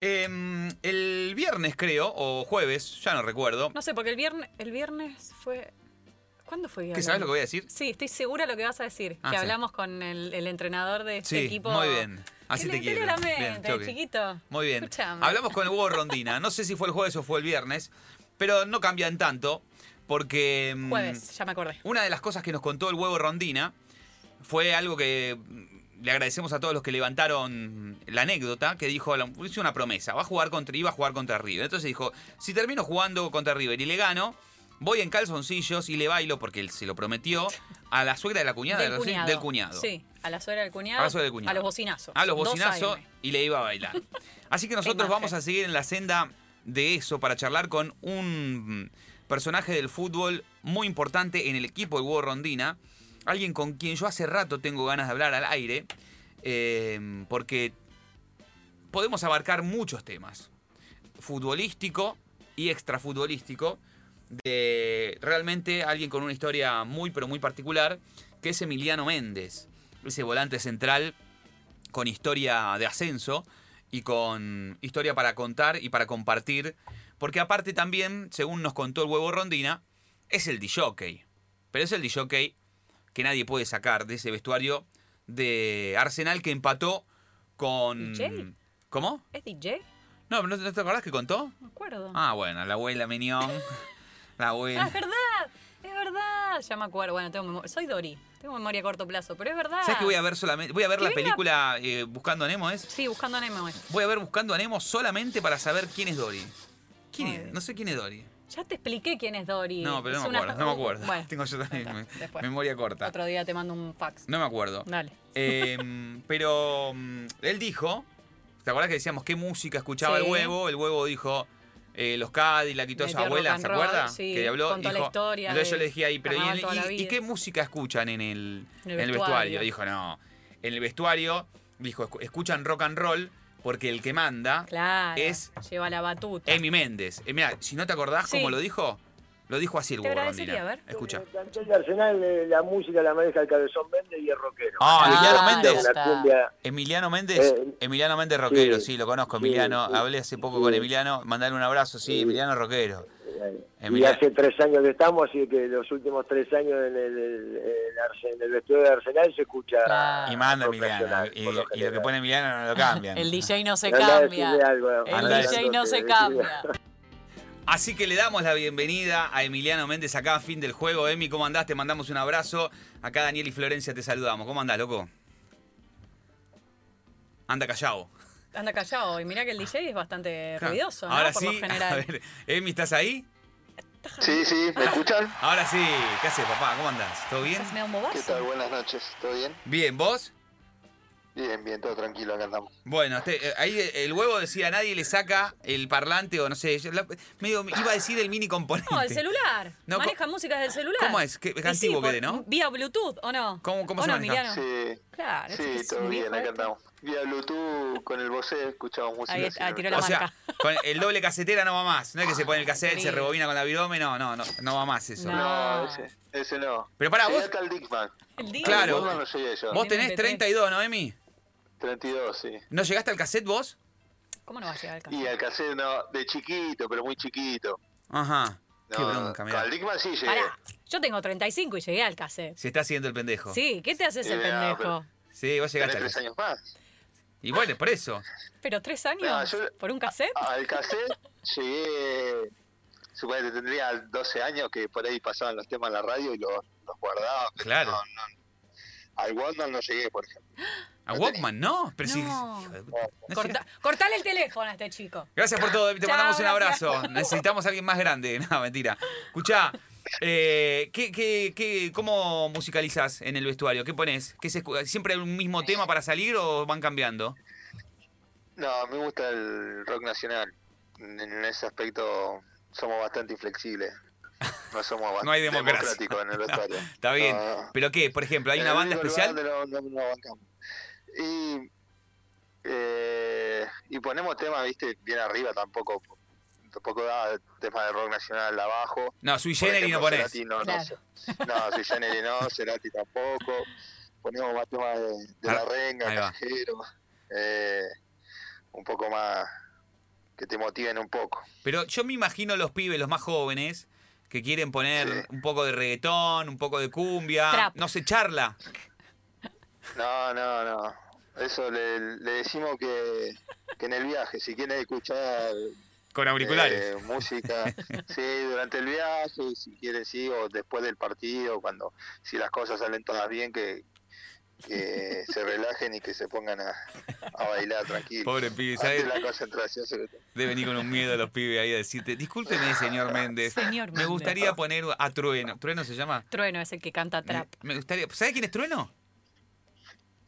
Em, el viernes, creo, o jueves, ya no recuerdo. No sé, porque el viernes, el viernes fue. ¿Cuándo fue? ¿Qué sabes lo que voy a decir? Sí, estoy segura lo que vas a decir. Ah, que sí. hablamos con el, el entrenador de este Sí, equipo. muy bien. Así te quiero. la Bien, mente, chiquito. Muy bien. Escuchame. Hablamos con el huevo Rondina. No sé si fue el jueves o fue el viernes, pero no cambian tanto porque mm, Jueves, ya me acordé. una de las cosas que nos contó el huevo Rondina fue algo que le agradecemos a todos los que levantaron la anécdota, que dijo, hizo una promesa, va a jugar contra, iba a jugar contra River. Entonces dijo, si termino jugando contra River y le gano, voy en calzoncillos y le bailo, porque él se lo prometió, a la suegra de la cuñada, Del cuñado. del cuñado. Sí, a la suegra del cuñado. A la suegra del cuñado. A los bocinazos. A los 2 bocinazos y le iba a bailar. Así que nosotros vamos a seguir en la senda de eso para charlar con un personaje del fútbol muy importante en el equipo de Hugo Rondina. Alguien con quien yo hace rato tengo ganas de hablar al aire. eh, porque podemos abarcar muchos temas. Futbolístico y extrafutbolístico. De realmente alguien con una historia muy pero muy particular. Que es Emiliano Méndez. Ese volante central con historia de ascenso y con historia para contar y para compartir. Porque aparte también, según nos contó el huevo Rondina, es el DJ. Pero es el DJ que nadie puede sacar de ese vestuario de Arsenal que empató con... DJ? ¿Cómo? ¿Es DJ? No, ¿no, no te acordás que contó? Me acuerdo. Ah, bueno, la abuela Menión. La Ah, abuela. es verdad, es verdad. Ya me acuerdo. Bueno, tengo memoria. Soy Dori. Tengo memoria a corto plazo, pero es verdad. ¿Sabes que voy a ver solamente? Voy a ver la película eh, Buscando a Nemo, ¿es? Sí, buscando a Nemo. es. Voy a ver Buscando a Nemo solamente para saber quién es Dory. ¿Quién es? No sé quién es Dory. Ya te expliqué quién es Dori. No, pero no me una- acuerdo. No me acuerdo. Bueno, Tengo yo también me- memoria corta. Otro día te mando un fax. No me acuerdo. Dale. Eh, pero mm, él dijo, ¿te acuerdas que decíamos qué música escuchaba Sí. el huevo? El huevo dijo eh, los Cadillac y toda esa Metió abuela, ¿se acuerda? sí, que habló, contó la dijo- historia Entonces yo le dije ahí, pero ¿y, la qué música escuchan en el, En en el vestuario. Dijo, no, en el vestuario, dijo, "escu- escuchan rock and roll porque el que manda Claro. es Lleva la batuta. Emi Méndez. Eh, mira, si no te acordás Sí. cómo lo dijo, lo dijo así el huevo a ver. Escucha. El plantel de Arsenal, eh, la música la maneja el Cabezón Méndez y el rockero. Ah, Emiliano Ah, Méndez. Emiliano Méndez, Eh, Emiliano Méndez Roquero, sí, sí, lo conozco, Emiliano. sí, Hablé hace poco sí. con Emiliano, mandarle un abrazo, sí, Sí. Emiliano Roquero. Eh, y hace tres años que estamos, así que los últimos tres años en el, el- el Arse- en el vestuario de Arsenal se escucha. Y manda Emiliano, y, lo y lo que pone Emiliano no lo cambian. El DJ no se cambia. algo, El Andá DJ no se cambia. Así que le damos la bienvenida a Emiliano Méndez acá a fin del juego. Emi, ¿cómo andás? Te mandamos un abrazo. Acá Daniel y Florencia te saludamos. ¿Cómo andás, loco? Anda callado. Anda callado. Y mirá que el DJ es bastante ruidoso, ¿no? Ahora Por sí, lo general. a ver, Emi, ¿estás ahí? Sí, sí, ¿me escuchan? Ahora sí. ¿Qué haces, papá? ¿Cómo andás? ¿Todo bien? ¿Estás medio un bobazo? ¿Qué tal? Buenas noches, ¿todo bien? Bien, ¿vos? Bien, bien, todo tranquilo, acá andamos. Bueno, este, eh, ahí el huevo decía, nadie le saca el parlante o no sé, yo la- medio iba a decir el mini componente. No, el celular. No, Maneja música desde el celular. ¿Cómo es? ¿Qué- Y antiguo por- quede, no? Vía Bluetooth, ¿o no? ¿Cómo- cómo ¿O se no, maneja? Emiliano? Sí, Claro, este sí, es todo un bien, viejo acá este. andamos. Vía Bluetooth con el Bose escuchamos música. Ahí- así ah, que- tiró la O sea, con el doble casetera no va más. No es que se pone el cassette, se rebobina con la virome, no, no, no, no va más eso. No. No, ese, ese no. Pero pará, Llegué vos- hasta el Dickman. El día. Claro. Goldman no llegué yo. Vos tenés MP3. 32, ¿no, Emi? 32, sí. ¿No llegaste al cassette vos? ¿Cómo no va a llegar al Y cassette? al cassette no, de chiquito, pero muy chiquito. Ajá. Qué No, bronca, mirá. Al Dickman sí llegué. Pará, yo tengo 35 y llegué al cassette. Se está haciendo el pendejo. Sí, ¿qué te haces el Eh, no, pendejo? Sí, vos Tenés llegaste al tres cassette. años más. Y bueno, por eso. ¿Pero tres años? No, yo- ¿Por un cassette? Al cassette llegué, suponete, tendría 12 años que por ahí pasaban los temas en la radio y los, los guardaba. pero Claro. No, no. Al Walkman no llegué, por ejemplo. ¿A Walkman? No, pero. No Corta- cortale el teléfono a este chico. Gracias por todo, te Chao, mandamos un gracias. abrazo. Necesitamos a alguien más grande. No, mentira. Escuchá, eh, ¿qué, qué, qué, ¿cómo musicalizás en el vestuario? ¿Qué pones? ¿Qué se ¿Siempre hay un mismo tema para salir o van cambiando? No, me gusta el rock nacional. En ese aspecto somos bastante inflexibles. No somos No hay bastante democracia. democráticos en el vestuario. Está bien. No. ¿Pero qué? Por ejemplo, ¿hay una banda especial? Y, eh, y ponemos temas, viste, bien arriba tampoco. Tampoco da temas de rock nacional abajo. No, Sui Generis no ponés. Cerati no, no, Claro. sé. no, Sui Generis no, Cerati tampoco. Ponemos más temas de, de Ah, la renga, cajero. Eh, un poco más que te motiven un poco. Pero yo me imagino los pibes, los más jóvenes, que quieren poner Sí. un poco de reggaetón, un poco de cumbia, Trap. no sé, charla. No, no, no. Eso le, le decimos que, que en el viaje, si quieren escuchar Con auriculares. eh, música, sí, durante el viaje, si quieren, sí, o después del partido, cuando si las cosas salen todas bien, que, que se relajen y que se pongan a, a bailar tranquilo. Pobre pibe, ¿sabes? la concentración. De venir con un miedo a los pibes ahí a decirte, discúlpeme, señor Méndez. Señor Me Méndez. gustaría poner a Trueno. ¿Trueno se llama? Trueno es el que canta trap. Me gustaría. ¿Sabes quién es Trueno?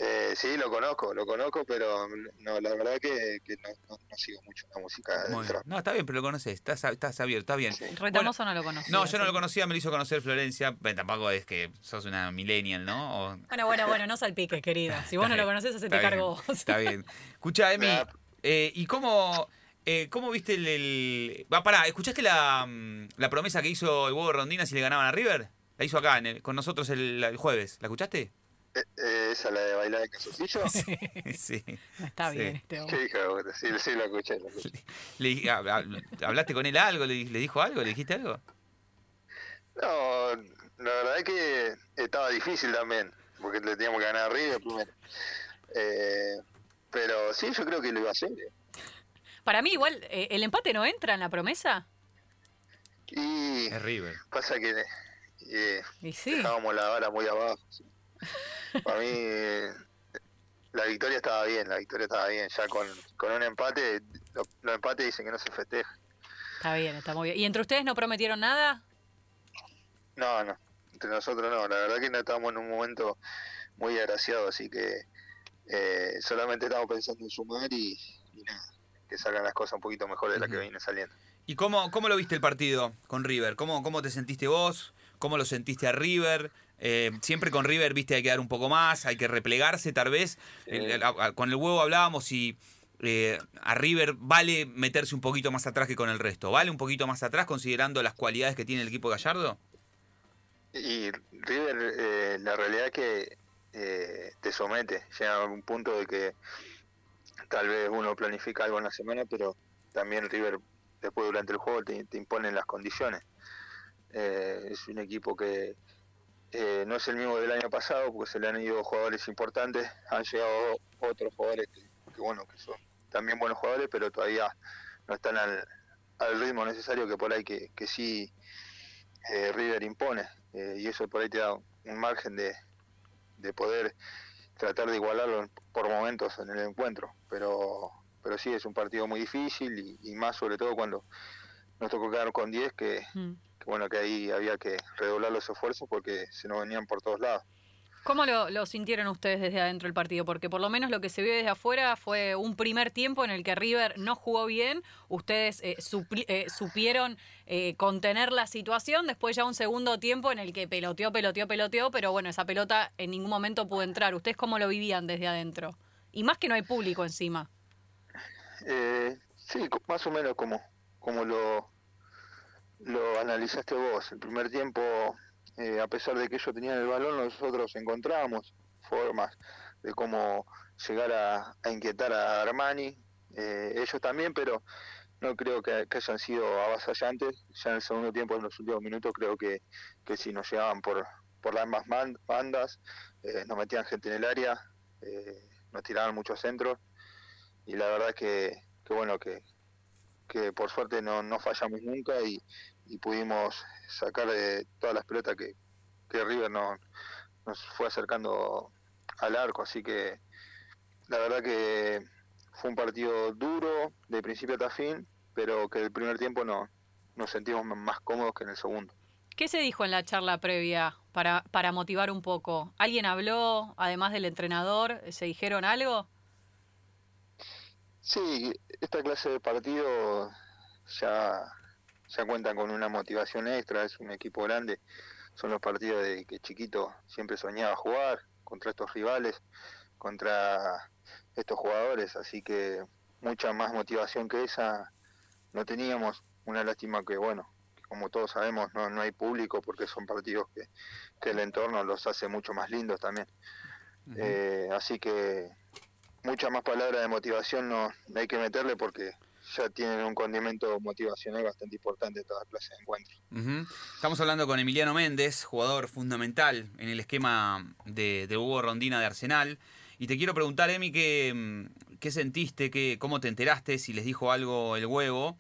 Eh, sí, lo conozco, lo conozco, pero no, la verdad que, que no, no- no sigo mucho la música del trap. No, está bien, pero lo conoces. Estás, estás abierto, está bien. Sí. Retamoso no lo conocía. No, yo no lo conocía, me lo hizo conocer Florencia. Bueno, tampoco es que sos una millennial, ¿no? O- Bueno, bueno, bueno, no salpiques, querida. Si vos no lo conoces, se está te bien, cargó vos. Está bien. Escucha, Emi, eh, ¿y cómo, eh, cómo viste el, el- Va, pará, ¿escuchaste la, mm, la promesa que hizo el huevo Rondina si le ganaban a River? La hizo acá, en el- con nosotros el, el jueves. ¿La escuchaste? Eh, eh, ¿Esa la de bailar en calzoncillo? sí. No está Sí. bien este hombre. ¿Qué hija de? Sí, sí, lo escuché, lo escuché. Le dije- hab- hab- ¿Hablaste con él algo? ¿Le, le dijo algo? ¿Le dijiste algo? No, la verdad es que estaba difícil también, porque le teníamos que ganar a River primero. Eh, pero sí, yo creo que lo iba a hacer. Para mí, igual, eh, ¿el empate no entra en la promesa? Y Es River. pasa que eh, Y sí. dejábamos la vara muy abajo. Para mí, eh, la victoria estaba bien, la victoria estaba bien. Ya con, con un empate, lo- los empates dicen que no se festeja. Está bien, está muy bien. ¿Y entre ustedes no prometieron nada? No, no, entre nosotros no. La verdad que no estamos en un momento muy agraciado, así que eh, solamente estamos pensando en sumar y, y nada, que salgan las cosas un poquito mejores de las que vienen saliendo. ¿Y cómo, cómo lo viste el partido con River? ¿Cómo, cómo te sentiste vos? ¿Cómo lo sentiste a River? Eh, siempre con River, viste, hay que dar un poco más, hay que replegarse tal vez. El- el- con el huevo hablábamos y eh, a River vale meterse un poquito más atrás que con el resto. ¿Vale un poquito más atrás considerando las cualidades que tiene el equipo Gallardo? Y River, eh, la realidad es que te somete, llega a un punto de que tal vez uno planifica algo en la semana, pero también River después durante el juego te, te imponen las condiciones. Eh, es un equipo que eh, no es el mismo del año pasado porque se le han ido jugadores importantes, han llegado otros jugadores que, bueno, que son también buenos jugadores, pero todavía no están al, al ritmo necesario que por ahí que, que sí eh, River impone eh, y eso por ahí te da un margen de, de poder tratar de igualarlo por momentos en el encuentro pero pero sí es un partido muy difícil y, y más sobre todo cuando nos tocó quedar con 10 que, Mm. Que bueno que ahí había que redoblar los esfuerzos porque se nos venían por todos lados ¿Cómo lo, lo sintieron ustedes desde adentro del partido? Porque por lo menos lo que se vio desde afuera fue un primer tiempo en el que River no jugó bien. Ustedes eh, eh, supieron eh, contener la situación. Después ya un segundo tiempo en el que peloteó, peloteó, peloteó. Pero bueno, esa pelota en ningún momento pudo entrar. ¿Ustedes cómo lo vivían desde adentro? Y más que no hay público encima. Eh, sí, más o menos como, como lo, lo analizaste vos. El primer tiempo, eh, a pesar de que ellos tenían el balón, nosotros encontrábamos formas de cómo llegar a, inquietar a Armani. Eh, ellos también, pero no creo que, que hayan sido avasallantes. Ya en el segundo tiempo, en los últimos minutos, creo que, que sí nos llegaban por, por las ambas bandas, eh, nos metían gente en el área, nos tiraban muchos centros y la verdad es que, que bueno que, que por suerte no, no fallamos nunca y, y pudimos sacar de todas las pelotas que, que River no, nos fue acercando al arco así que la verdad que fue un partido duro de principio hasta fin pero que el primer tiempo no nos sentimos más cómodos que en el segundo ¿Qué se dijo en la charla previa para, para motivar un poco? ¿Alguien habló, además del entrenador? ¿Se dijeron algo? Sí, esta clase de partido ya, ya cuentan con una motivación extra, es un equipo grande, son los partidos de que chiquito siempre soñaba jugar contra estos rivales, contra estos jugadores, así que mucha más motivación que esa no teníamos, una lástima que bueno, que como todos sabemos no, no hay público porque son partidos que, que el entorno los hace mucho más lindos también. Eh, así que mucha más palabra de motivación no hay que meterle porque ya tienen un condimento motivacional bastante importante toda clase de encuentros. Estamos hablando con Emiliano Méndez, jugador fundamental en el esquema de, Hugo Rondina de Arsenal. Y te quiero preguntar, Emi, ¿qué, mm, qué sentiste, qué, cómo te enteraste, si les dijo algo el huevo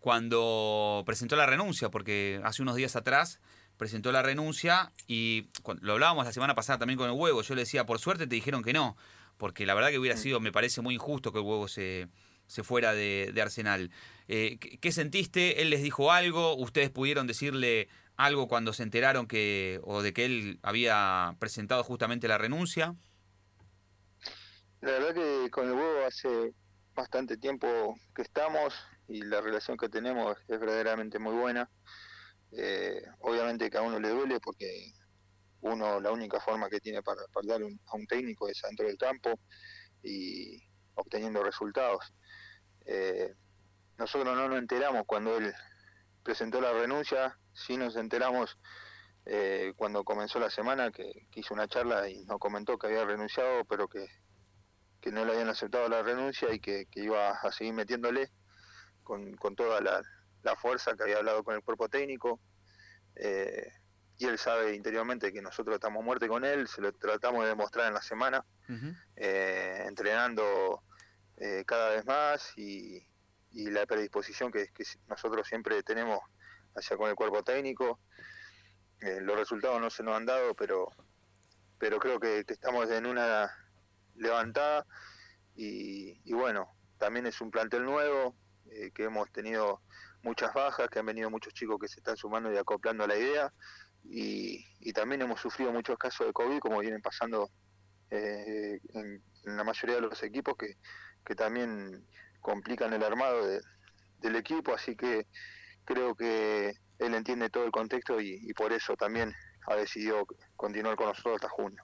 cuando presentó la renuncia? Porque hace unos días atrás presentó la renuncia y lo hablábamos la semana pasada también con el huevo. Yo le decía, por suerte te dijeron que no, porque la verdad que hubiera mm. sido, me parece muy injusto que el huevo se, se fuera de, Arsenal. Eh, ¿qué, sentiste? ¿Él les dijo algo? ¿Ustedes pudieron decirle algo cuando se enteraron que o de que él había presentado justamente la renuncia? La verdad que con el huevo hace bastante tiempo que estamos y la relación que tenemos es verdaderamente muy buena. Eh, obviamente que a uno le duele porque uno la única forma que tiene para, para darle a un técnico es dentro del campo y obteniendo resultados. Eh, nosotros no nos enteramos cuando él presentó la renuncia, sí nos enteramos eh, cuando comenzó la semana que, hizo una charla y nos comentó que había renunciado, pero que, no le habían aceptado la renuncia y que, iba a seguir metiéndole con, toda la, fuerza que había hablado con el cuerpo técnico. Eh, y él sabe interiormente que nosotros estamos muertos con él, se lo tratamos de demostrar en la semana, entrenando eh, cada vez más y, la predisposición que, nosotros siempre tenemos hacia con el cuerpo técnico. Eh, los resultados no se nos han dado, pero, pero creo que, estamos en una levantada y, bueno, también es un plantel nuevo, eh, que hemos tenido muchas bajas, que han venido muchos chicos que se están sumando y acoplando a la idea y, también hemos sufrido muchos casos de COVID como vienen pasando en, la mayoría de los equipos que, que también complican el armado del equipo, así que creo que él entiende todo el contexto y, por eso también ha decidido continuar con nosotros hasta junio.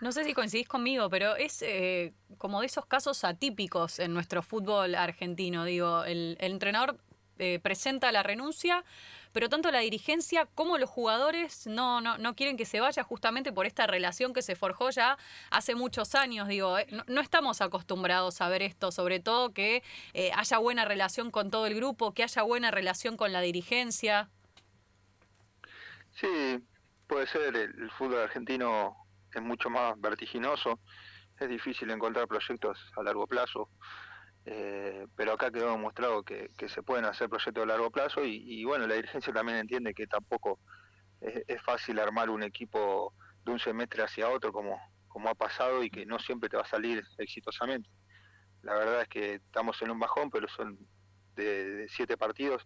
No sé si coincidís conmigo, pero es eh, como de esos casos atípicos en nuestro fútbol argentino. Digo, el, el entrenador eh, presenta la renuncia, pero tanto la dirigencia como los jugadores no, no, no, quieren que se vaya justamente por esta relación que se forjó ya hace muchos años. Digo, eh, no, estamos acostumbrados a ver esto, sobre todo que eh, haya buena relación con todo el grupo, que haya buena relación con la dirigencia. Sí, puede ser, el fútbol argentino es mucho más vertiginoso, es difícil encontrar proyectos a largo plazo. Eh, pero acá quedó demostrado que, se pueden hacer proyectos a largo plazo y, bueno, la dirigencia también entiende que tampoco es, fácil armar un equipo de un semestre hacia otro como, como ha pasado y que no siempre te va a salir exitosamente. La verdad es que estamos en un bajón, pero son de, siete partidos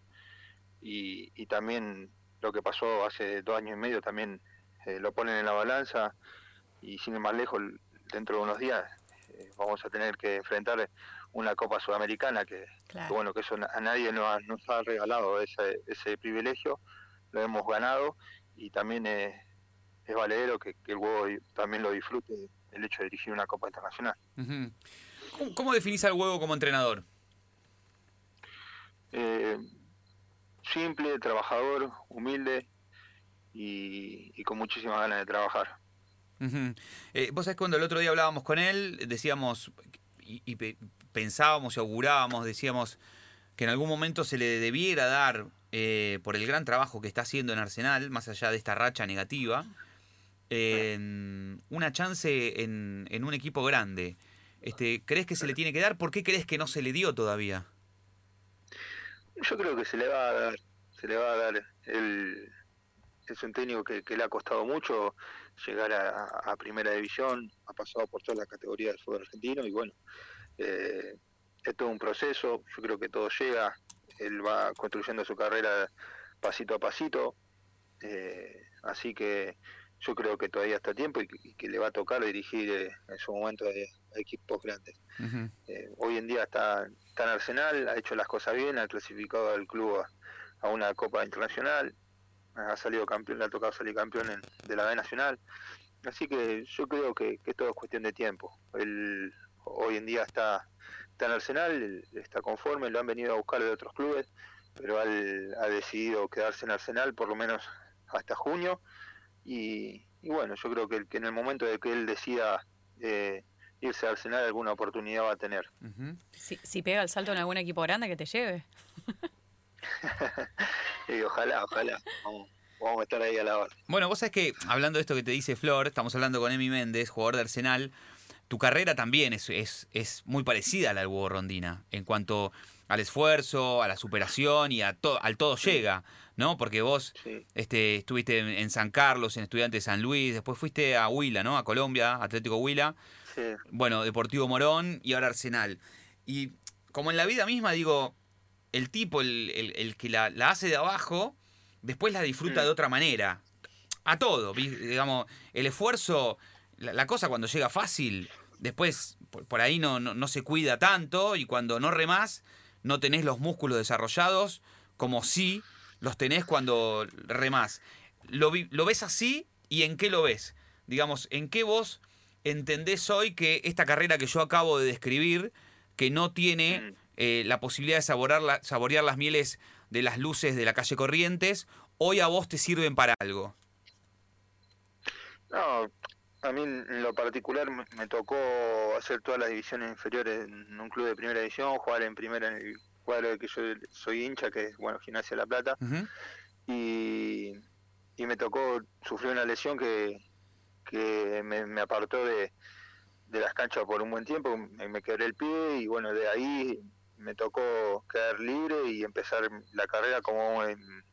y, también lo que pasó hace dos años y medio también eh, lo ponen en la balanza y sin ir más lejos, dentro de unos días eh, vamos a tener que enfrentar una Copa Sudamericana que, bueno que eso a nadie nos ha, regalado ese, ese privilegio, lo hemos ganado y también es, es valedero que, el huevo también lo disfrute el hecho de dirigir una Copa Internacional. ¿Cómo, definís al huevo como entrenador? Eh, simple, trabajador, humilde y, con muchísimas ganas de trabajar. Eh, vos sabés cuando el otro día hablábamos con él, decíamos, y, pensábamos y augurábamos, decíamos que en algún momento se le debiera dar, eh, por el gran trabajo que está haciendo en Arsenal, más allá de esta racha negativa, una chance en, en, un equipo grande. Este, ¿Crees que se le tiene que dar? ¿Por qué crees que no se le dio todavía? Yo creo que se le va a dar, se le va a dar. El, es un técnico que, le ha costado mucho llegar a, primera división, ha pasado por toda la categoría del fútbol argentino y bueno, eh, es todo un proceso, yo creo que todo llega, él va construyendo su carrera pasito a pasito, eh, así que yo creo que todavía está a tiempo y que, le va a tocar dirigir eh, en su momento a, equipos grandes. hoy en día está, está, en Arsenal, ha hecho las cosas bien, ha clasificado al club a, una Copa Internacional, ha salido campeón, le ha tocado salir campeón de la B Nacional. Así que yo creo que, que todo es cuestión de tiempo. Hoy en día está, está en Arsenal, está conforme, lo han venido a buscar de otros clubes, pero ha decidido quedarse en Arsenal por lo menos hasta junio. Y, bueno, yo creo que, que, en el momento de que él decida eh, irse a Arsenal alguna oportunidad va a tener. Si, si pega el salto en algún equipo grande, que te lleve. y ojalá, ojalá. Vamos, vamos a estar ahí a la hora. Bueno, vos sabés que, hablando de esto que te dice Flor, estamos hablando con Emi Méndez, jugador de Arsenal. Tu carrera también es, es, es muy parecida a la del Hugo Rondina, en cuanto al esfuerzo, a la superación y a to- al todo llega, ¿no? Porque vos Sí. este, estuviste en, en San Carlos, en Estudiantes de San Luis, después fuiste a Huila, ¿no? A Colombia, Atlético Huila. Sí, bueno, Deportivo Morón y ahora Arsenal. Y como en la vida misma, digo, el tipo, el, el- el que la, la hace de abajo, después la disfruta Mm. de otra manera. A todo, digamos, el esfuerzo, la, la cosa cuando llega fácil, después por, por ahí no, no, no se cuida tanto y cuando no remás, no tenés los músculos desarrollados como sí los tenés cuando remás. ¿Lo, ¿Lo ves así y en qué lo ves? Digamos, ¿en qué vos entendés hoy que esta carrera que yo acabo de describir, que no tiene Mm. eh, la posibilidad de saborear, la- saborear las mieles de las luces de la calle Corrientes, hoy a vos te sirven para algo? No, a mí en lo particular me, me tocó hacer todas las divisiones inferiores en un club de primera división, jugar en primera en el cuadro del que yo soy hincha, que es bueno Gimnasia La Plata, y, y me tocó sufrir una lesión que, que me, me apartó de, de las canchas por un buen tiempo, me, me quebré el pie y bueno, de ahí me tocó quedar libre y empezar la carrera como en-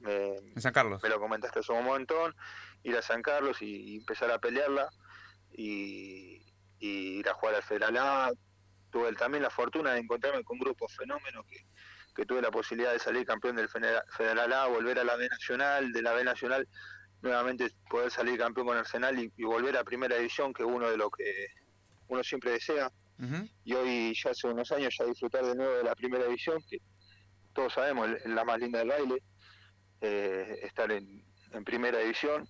me, En San Carlos. me lo comentaste hace un montón, ir a San Carlos y, y empezar a pelearla y, y ir a jugar al Federal A. Tuve también la fortuna de encontrarme con grupos fenómenos que, que tuve la posibilidad de salir campeón del Federa- Federal A, volver a la B Nacional, de la B Nacional nuevamente poder salir campeón con Arsenal y, y volver a Primera División, que es uno de lo que uno siempre desea y hoy ya hace unos años ya disfrutar de nuevo de la primera división, que todos sabemos es la más linda del baile, eh, estar en, en primera división,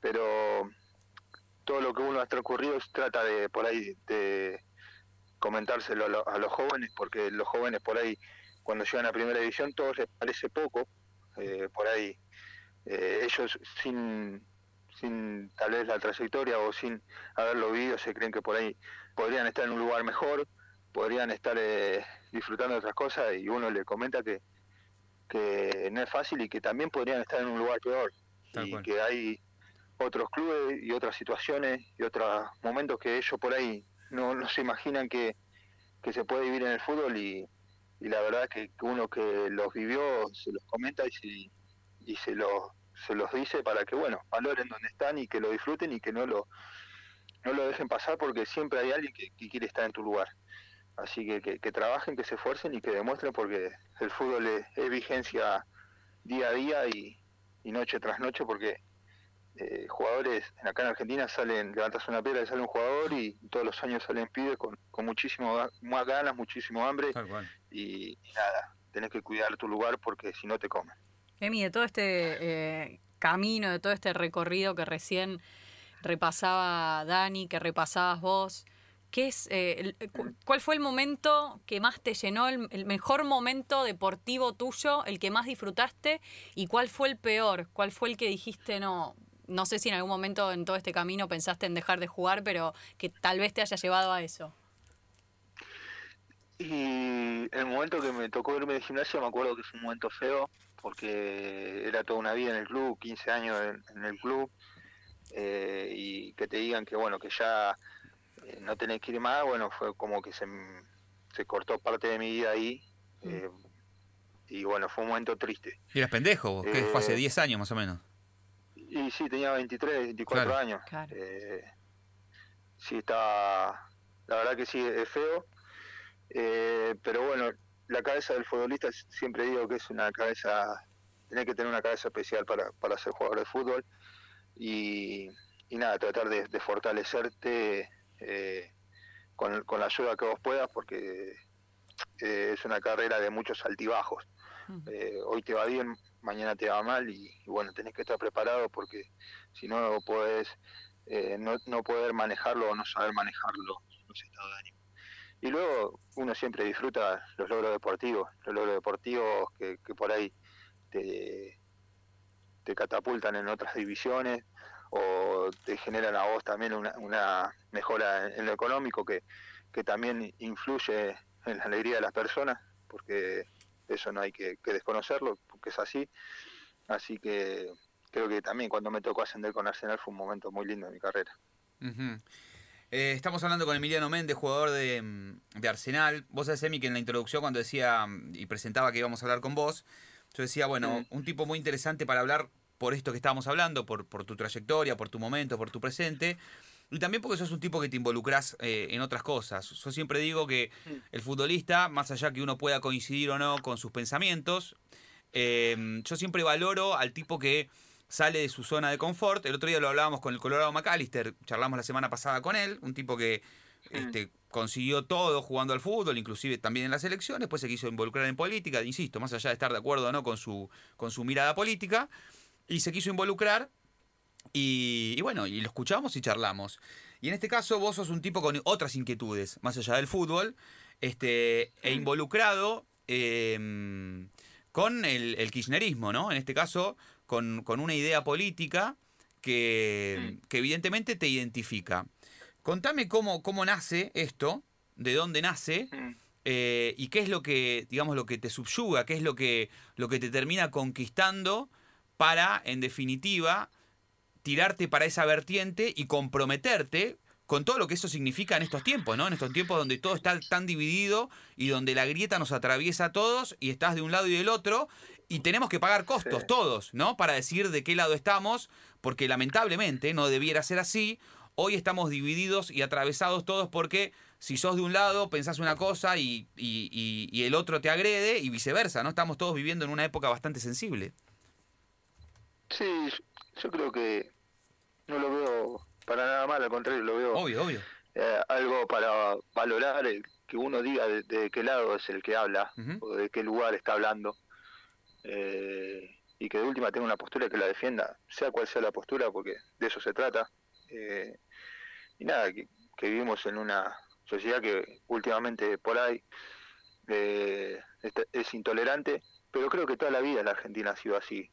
pero todo lo que uno ha transcurrido trata de por ahí de comentárselo a, lo- a los jóvenes, porque los jóvenes por ahí cuando llegan a primera división todo les parece poco, eh, por ahí eh, ellos sin sin tal vez la trayectoria o sin haberlo vivido se creen que por ahí podrían estar en un lugar mejor, podrían estar eh, disfrutando de otras cosas y uno le comenta que, que no es fácil y que también podrían estar en un lugar peor Tal y cual. que hay otros clubes y otras situaciones y otros momentos que ellos por ahí no, no se imaginan que, que se puede vivir en el fútbol y, y la verdad que, que uno que los vivió se los comenta y se, y se los se los dice para que bueno valoren donde están y que lo disfruten y que no lo no lo dejen pasar porque siempre hay alguien que, que quiere estar en tu lugar así que, que que trabajen que se esfuercen y que demuestren porque el fútbol es, es vigencia día a día y, y noche tras noche porque eh, jugadores en acá en Argentina salen levantas una piedra y sale un jugador y todos los años salen pibes con, con muchísimo más ganas muchísimo hambre y nada tenés que cuidar tu lugar porque si no te comen. Emi, de todo este eh, camino, de todo este recorrido que recién repasaba Dani, que repasabas vos, ¿qué es, eh, cu- ¿cuál fue el momento que más te llenó, el, mejor momento deportivo tuyo, el que más disfrutaste? ¿Y cuál fue el peor? ¿Cuál fue el que dijiste, no, no sé si en algún momento en todo este camino pensaste en dejar de jugar, pero que tal vez te haya llevado a eso? Y el momento que me tocó irme de gimnasia me acuerdo que fue un momento feo porque era toda una vida en el club, 15 años en, el club eh, y que te digan que bueno que ya eh, no tenés que ir más, bueno fue como que se, se cortó parte de mi vida ahí eh, y bueno fue un momento triste. Y eras pendejo, vos, que fue hace Eh, 10 años más o menos. Y sí, tenía 23, 24 Claro. años. Claro. Eh, sí, estaba. La verdad que sí, es feo. Eh, pero bueno, la cabeza del futbolista siempre digo que es una cabeza. Tenés que tener una cabeza especial para, para ser jugador de fútbol. Y, y nada, tratar de, de fortalecerte eh, con, con la ayuda que vos puedas, porque eh, es una carrera de muchos altibajos. Eh, hoy te va bien, mañana te va mal y, y bueno, tenés que estar preparado porque si no podés no, no poder manejarlo o no saber manejarlo los estados de ánimo. Y luego uno siempre disfruta los logros deportivos, los logros deportivos que, que por ahí te, te catapultan en otras divisiones o te generan a vos también una, una mejora en, lo económico que, que también influye en la alegría de las personas, porque eso no hay que, desconocerlo, porque es así. Así que creo que también cuando me tocó ascender con Arsenal fue un momento muy lindo de mi carrera. Eh, estamos hablando con Emiliano Méndez, jugador de, de, Arsenal. Vos sabés, Emi, que en la introducción cuando decía y presentaba que íbamos a hablar con vos, yo decía, bueno, un tipo muy interesante para hablar por esto que estábamos hablando, por, por tu trayectoria, por tu momento, por tu presente. Y también porque sos un tipo que te involucras eh, en otras cosas. Yo siempre digo que el futbolista, más allá que uno pueda coincidir o no con sus pensamientos, eh, yo siempre valoro al tipo que sale de su zona de confort. El otro día lo hablábamos con el Colorado McAllister, charlamos la semana pasada con él, un tipo que este, consiguió todo jugando al fútbol, inclusive también en las elecciones, después se quiso involucrar en política, insisto, más allá de estar de acuerdo o no con su, con su mirada política, y se quiso involucrar, y, bueno, y lo escuchamos y charlamos. Y en este caso vos sos un tipo con otras inquietudes, más allá del fútbol, este, e involucrado em, con el, el kirchnerismo, ¿no? En este caso, con, una idea política que, que, evidentemente te identifica. Contame cómo, cómo nace esto, de dónde nace, eh, y qué es lo que, digamos, lo que te subyuga, qué es lo que, lo que te termina conquistando para, en definitiva, tirarte para esa vertiente y comprometerte con todo lo que eso significa en estos tiempos, ¿no? En estos tiempos donde todo está tan dividido y donde la grieta nos atraviesa a todos y estás de un lado y del otro y tenemos que pagar costos todos, ¿no? Para decir de qué lado estamos, porque lamentablemente no debiera ser así. Hoy estamos divididos y atravesados todos porque si sos de un lado pensás una cosa y, y, el otro te agrede y viceversa, ¿no? Estamos todos viviendo en una época bastante sensible. Sí, yo creo que no lo veo para nada mal, al contrario, lo veo obvio, obvio. Eh, algo para valorar el que uno diga de, qué lado es el que habla o de qué lugar está hablando eh, y que de última tenga una postura que la defienda, sea cual sea la postura, porque de eso se trata. Eh, y nada, que, vivimos en una sociedad que últimamente por ahí es intolerante, pero creo que toda la vida en la Argentina ha sido así.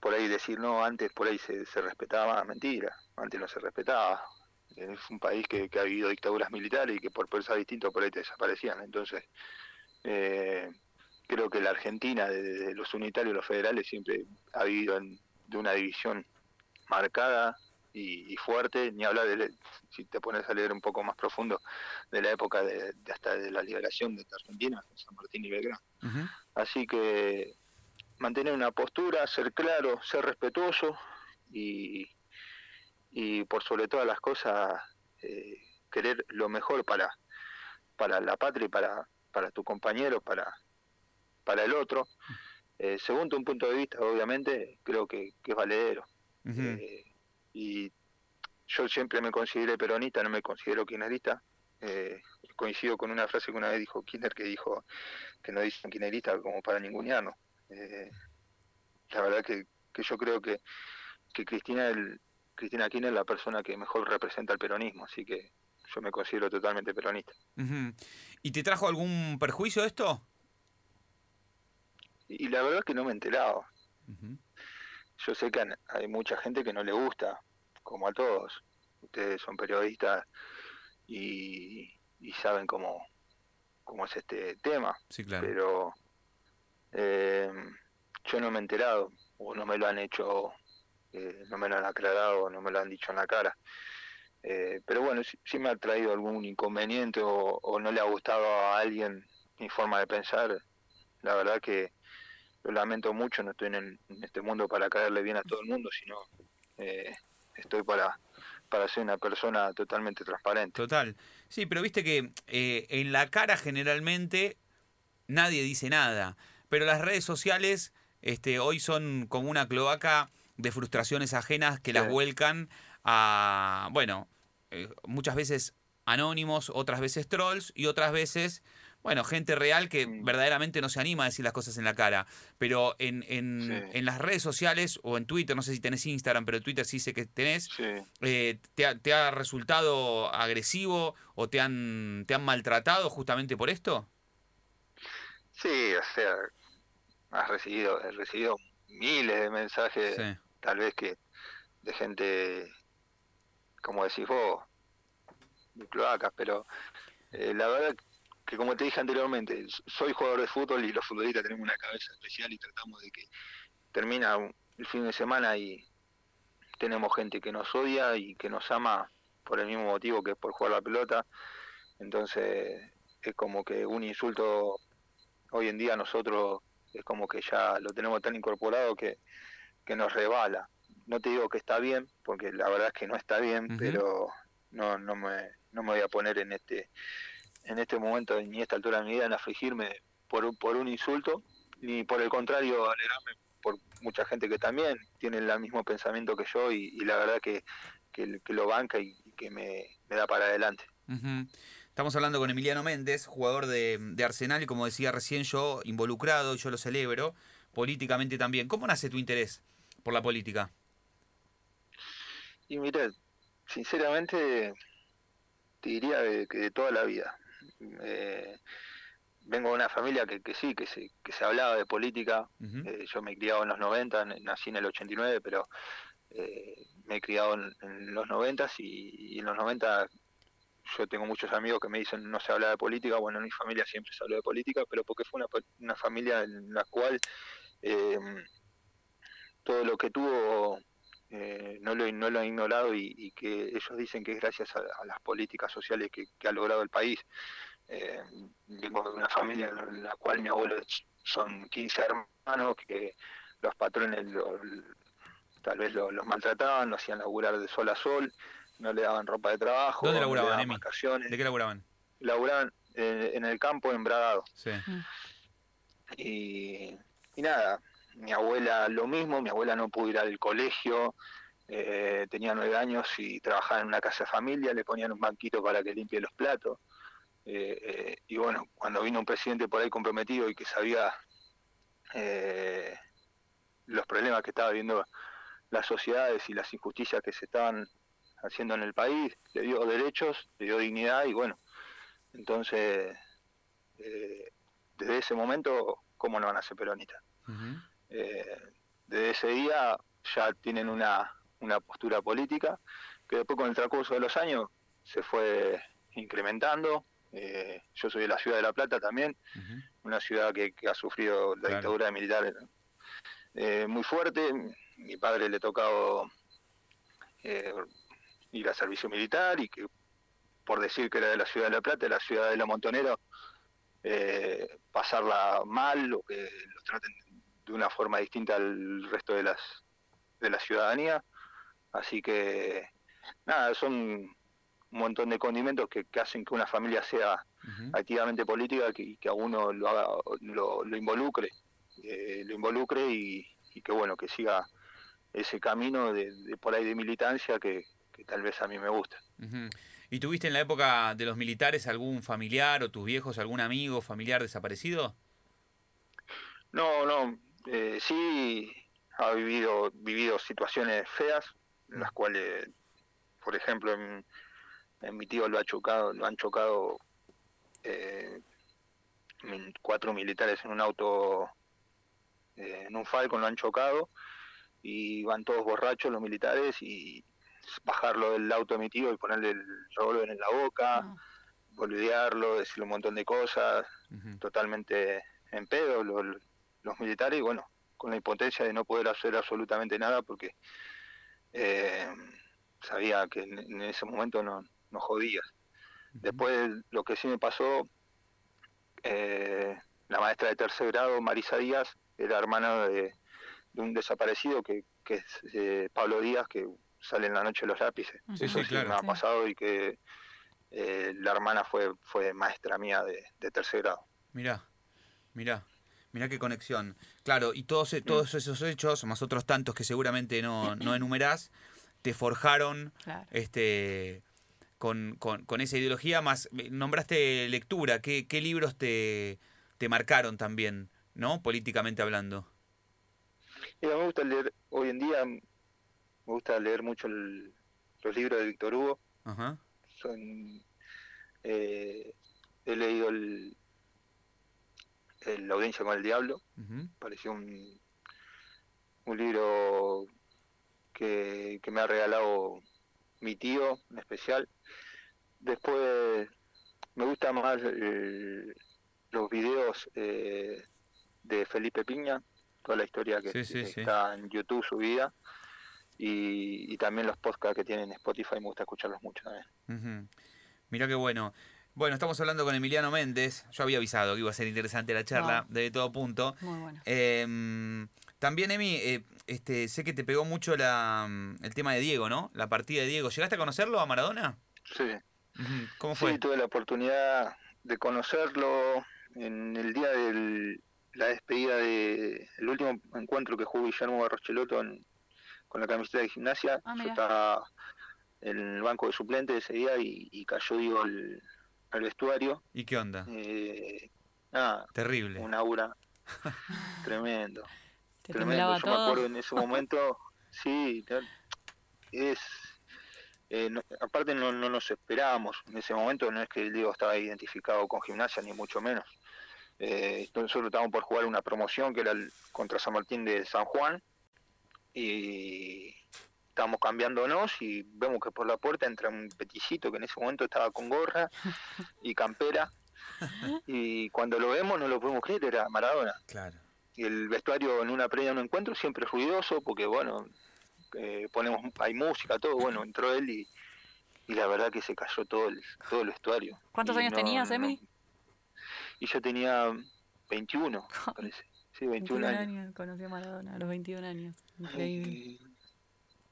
Por ahí decir, no, antes por ahí se, respetaba, mentira, antes no se respetaba. Es un país que, ha vivido dictaduras militares y que por pensar distinto por ahí te desaparecían. Entonces, eh, creo que la Argentina, desde los unitarios los federales, siempre ha vivido de una división marcada y, fuerte, ni hablar de, si te pones a leer un poco más profundo, de la época de, hasta de la liberación de Argentina, San Martín y Belgrano. Así que mantener una postura, ser claro, ser respetuoso y, y por sobre todas las cosas eh, querer lo mejor para, para la patria y para, para tu compañero, para, para el otro. Eh, según un punto de vista, obviamente, creo que, es valedero. Eh, y yo siempre me consideré peronista, no me considero kirchnerista. Eh, coincido con una frase que una vez dijo Kirchner, que dijo que no dicen kirchnerista como para ningunearnos. Eh, la verdad que, que yo creo que, que Cristina, el, Cristina Kirchner es la persona que mejor representa el peronismo, así que yo me considero totalmente peronista. ¿Y te trajo algún perjuicio esto? y la verdad que no me he enterado. Yo sé que hay mucha gente que no le gusta, como a todos. Ustedes son periodistas y, saben cómo, cómo es este tema. Sí, claro. Pero eh, yo no me he enterado, o no me lo han hecho, eh, no me lo han aclarado, no me lo han dicho en la cara. Eh, pero bueno, si, me ha traído algún inconveniente o, no le ha gustado a alguien mi forma de pensar, la verdad que lo lamento mucho, no estoy en, este mundo para caerle bien a todo el mundo, sino eh, estoy para, para ser una persona totalmente transparente. Total. Sí, pero viste que eh, en la cara generalmente nadie dice nada, pero las redes sociales este, hoy son como una cloaca de frustraciones ajenas que las vuelcan a, bueno, eh, muchas veces anónimos, otras veces trolls y otras veces bueno, gente real que verdaderamente no se anima a decir las cosas en la cara. Pero en, en, las redes sociales o en Twitter, no sé si tenés Instagram, pero Twitter sí sé que tenés, eh, te, ha, resultado agresivo o te han, te han maltratado justamente por esto? Sí, o sea, has recibido, he recibido miles de mensajes tal vez que de gente, como decís vos, de cloacas, pero eh, la verdad que como te dije anteriormente, soy jugador de fútbol y los futbolistas tenemos una cabeza especial y tratamos de que termina el fin de semana y tenemos gente que nos odia y que nos ama por el mismo motivo que es por jugar la pelota. Entonces es como que un insulto hoy en día nosotros es como que ya lo tenemos tan incorporado que, que nos rebala. No te digo que está bien, porque la verdad es que no está bien, pero no, no, me, no me voy a poner en este en este momento ni esta altura de mi vida en afligirme por, por un insulto, ni por el contrario alegrarme por mucha gente que también tiene el mismo pensamiento que yo y, la verdad que, que, lo banca y, que me, da para adelante. Estamos hablando con Emiliano Méndez, jugador de, de, Arsenal y como decía recién yo, involucrado, yo lo celebro, políticamente también. ¿Cómo nace tu interés por la política? Y mira, sinceramente te diría que de toda la vida. Eh, vengo de una familia que, que sí, que se, que se hablaba de política. Eh, yo me he criado en los 90, nací en el 89, pero eh, me he criado en, los 90 y, y, en los 90 yo tengo muchos amigos que me dicen no se habla de política. Bueno, en mi familia siempre se habló de política, pero porque fue una, una familia en la cual todo lo que tuvo no, lo, no lo han ignorado y, que ellos dicen que es gracias a, las políticas sociales que, ha logrado el país. Eh, vengo de una familia en la cual mi abuelo son 15 hermanos, que los patrones tal vez los maltrataban, lo hacían laburar de sol a sol, no le daban ropa de trabajo. ¿Dónde laburaban, ¿De qué laburaban? Laburaban eh, en el campo, en Bradado. Sí. Y, y nada, mi abuela lo mismo, mi abuela no pudo ir al colegio, eh, tenía nueve años y trabajaba en una casa de familia, le ponían un banquito para que limpie los platos. Eh, eh, y bueno, cuando vino un presidente por ahí comprometido y que sabía los problemas que estaba viendo las sociedades y las injusticias que se estaban haciendo en el país, le dio derechos, le dio dignidad y bueno, entonces desde ese momento, ¿cómo no van a ser peronistas? desde ese día ya tienen una, una postura política que después con el transcurso de los años se fue incrementando. Eh, yo soy de la ciudad de La Plata también, una ciudad que, ha sufrido la dictadura militar eh, muy fuerte. Mi padre le tocado eh, ir a servicio militar y que por decir que era de la ciudad de La Plata, de la ciudad de La Montonero, pasarla mal o que lo traten de una forma distinta al resto de las de la ciudadanía. Así que, nada, son un montón de condimentos que, hacen que una familia sea activamente política y que a uno lo, haga, lo, involucre, eh, lo involucre y, que bueno, que siga ese camino de, por ahí de militancia que, tal vez a mí me gusta. ¿Y tuviste en la época de los militares algún familiar o tus viejos, algún amigo, familiar desaparecido? No, no, eh, sí ha vivido, vivido situaciones feas, en las cuales, por ejemplo, en, mi tío lo ha chocado, lo han chocado eh, cuatro militares en un auto, eh, en un Falcon lo han chocado y van todos borrachos los militares y bajarlo del auto de mi tío y ponerle el revólver en la boca, ah. bolidearlo, decirle un montón de cosas, totalmente en pedo los militares y bueno, con la impotencia de no poder hacer absolutamente nada porque eh, sabía que en, ese momento no, no jodías. Después lo que sí me pasó, eh, la maestra de tercer grado, Marisa Díaz, era hermana de, un desaparecido que, es eh, Pablo Díaz, que sale en la noche los lápices. Eso sí, me ha pasado y que la hermana fue, fue maestra mía de, de tercer grado. Mirá, mirá. Mirá qué conexión. Claro, y todos, e, todos esos hechos, más otros tantos que seguramente no, no enumerás, te forjaron este, con, con, esa ideología, más eh, nombraste lectura, ¿qué, qué libros te, te marcaron también, ¿no? Políticamente hablando. me gusta leer, hoy en día me gusta leer mucho los libros de Víctor Hugo. Ajá. Son, eh, he leído el, La audiencia con el diablo. Pareció un, un libro que, que me ha regalado mi tío en especial. Después me gusta más eh, los videos eh, de Felipe Piña, toda la historia que, Sí, sí, que sí. está en YouTube subida. Y, y también los podcasts que tienen en Spotify, me gusta escucharlos mucho también. Ujú. Mirá qué bueno. Bueno, estamos hablando con Emiliano Méndez. Yo había avisado que iba a ser interesante la charla, Wow. de todo punto. Muy bueno. Em, también, Emi, eh, este, sé que te pegó mucho la, mm, el tema de Diego, ¿no? La partida de Diego. ¿Llegaste a conocerlo a Maradona? Sí. ¿Cómo fue? sí, tuve la oportunidad de conocerlo en el día de la despedida de el último encuentro que jugó Guillermo Barrochelotto en- con la camiseta de gimnasia. Ah, Yo estaba en el banco de suplentes ese día y, y cayó Diego al, al vestuario. ¿Y qué onda? Eh, nada, Terrible. un aura tremendo. Te tremendo. Yo me acuerdo en ese momento, sí, es. eh, no- aparte no, no nos esperábamos, en ese momento no es que el Diego estaba identificado con gimnasia, ni mucho menos. Eh, nosotros estábamos por jugar una promoción que era el contra San Martín de San Juan y estábamos cambiándonos y vemos que por la puerta entra un peticito que en ese momento estaba con gorra y campera. Y cuando lo vemos no lo podemos creer, era Maradona. Claro. y el vestuario en una previa de un encuentro siempre es ruidoso porque bueno eh, ponemos hay música todo. Bueno entró él y, y la verdad que se cayó todo el todo el vestuario. ¿Cuántos Y años tenías, Emi? y yo tenía 21 me parece sí 21, 21 años, años. Conocí a Maradona a los 21 años. Increíble.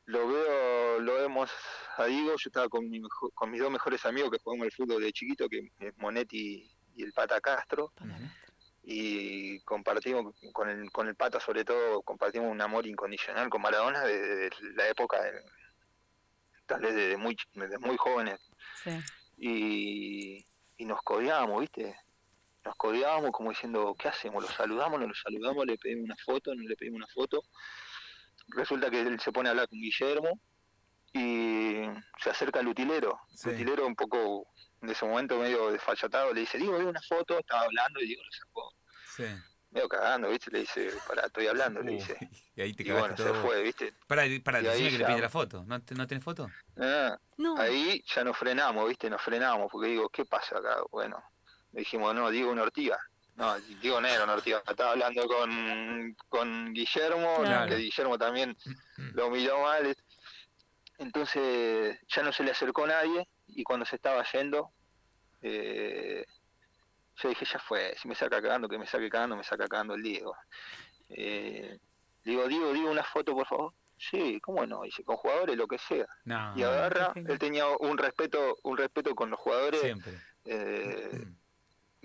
Lo veo lo vemos a Diego yo estaba con, mi con mis dos mejores amigos que jugamos al fútbol de chiquito que es Monetti y el Pata Castro y compartimos con el, con el Pata sobre todo compartimos un amor incondicional con Maradona desde la época de- tal vez desde muy desde muy jóvenes Sí. y, y nos codeábamos viste nos codeábamos como diciendo qué hacemos lo saludamos no lo saludamos le pedimos una foto no le pedimos una foto resulta que él se pone a hablar con Guillermo y se acerca al utilero Sí. el utilero un poco en ese momento medio desfachatado le dice digo ve una foto estaba hablando y digo lo sacó Sí. medio cagando, ¿viste? Le dice, pará, estoy hablando, le dice. Uy, y ahí te Y bueno, todo. se fue, ¿viste? Para, para, Y ahí decime que le pide la foto. ¿No, te- ¿No tenés foto? Ah, No. ahí ya nos frenamos, ¿viste? Nos frenamos, porque digo, ¿qué pasa acá? Bueno, dijimos, no, Diego una ortiga. No, Diego no era una ortiga, estaba hablando con, con Guillermo, Claro. que Guillermo también lo miró mal. Entonces ya no se le acercó nadie y cuando se estaba yendo, eh, yo dije, ya fue, si me saca cagando, que me saque cagando, me saca cagando el Diego. Eh, digo, Diego, digo una foto, por favor. Sí, ¿cómo no? Dice, con jugadores, lo que sea. No. Y agarra, él tenía un respeto, un respeto con los jugadores, Siempre. eh,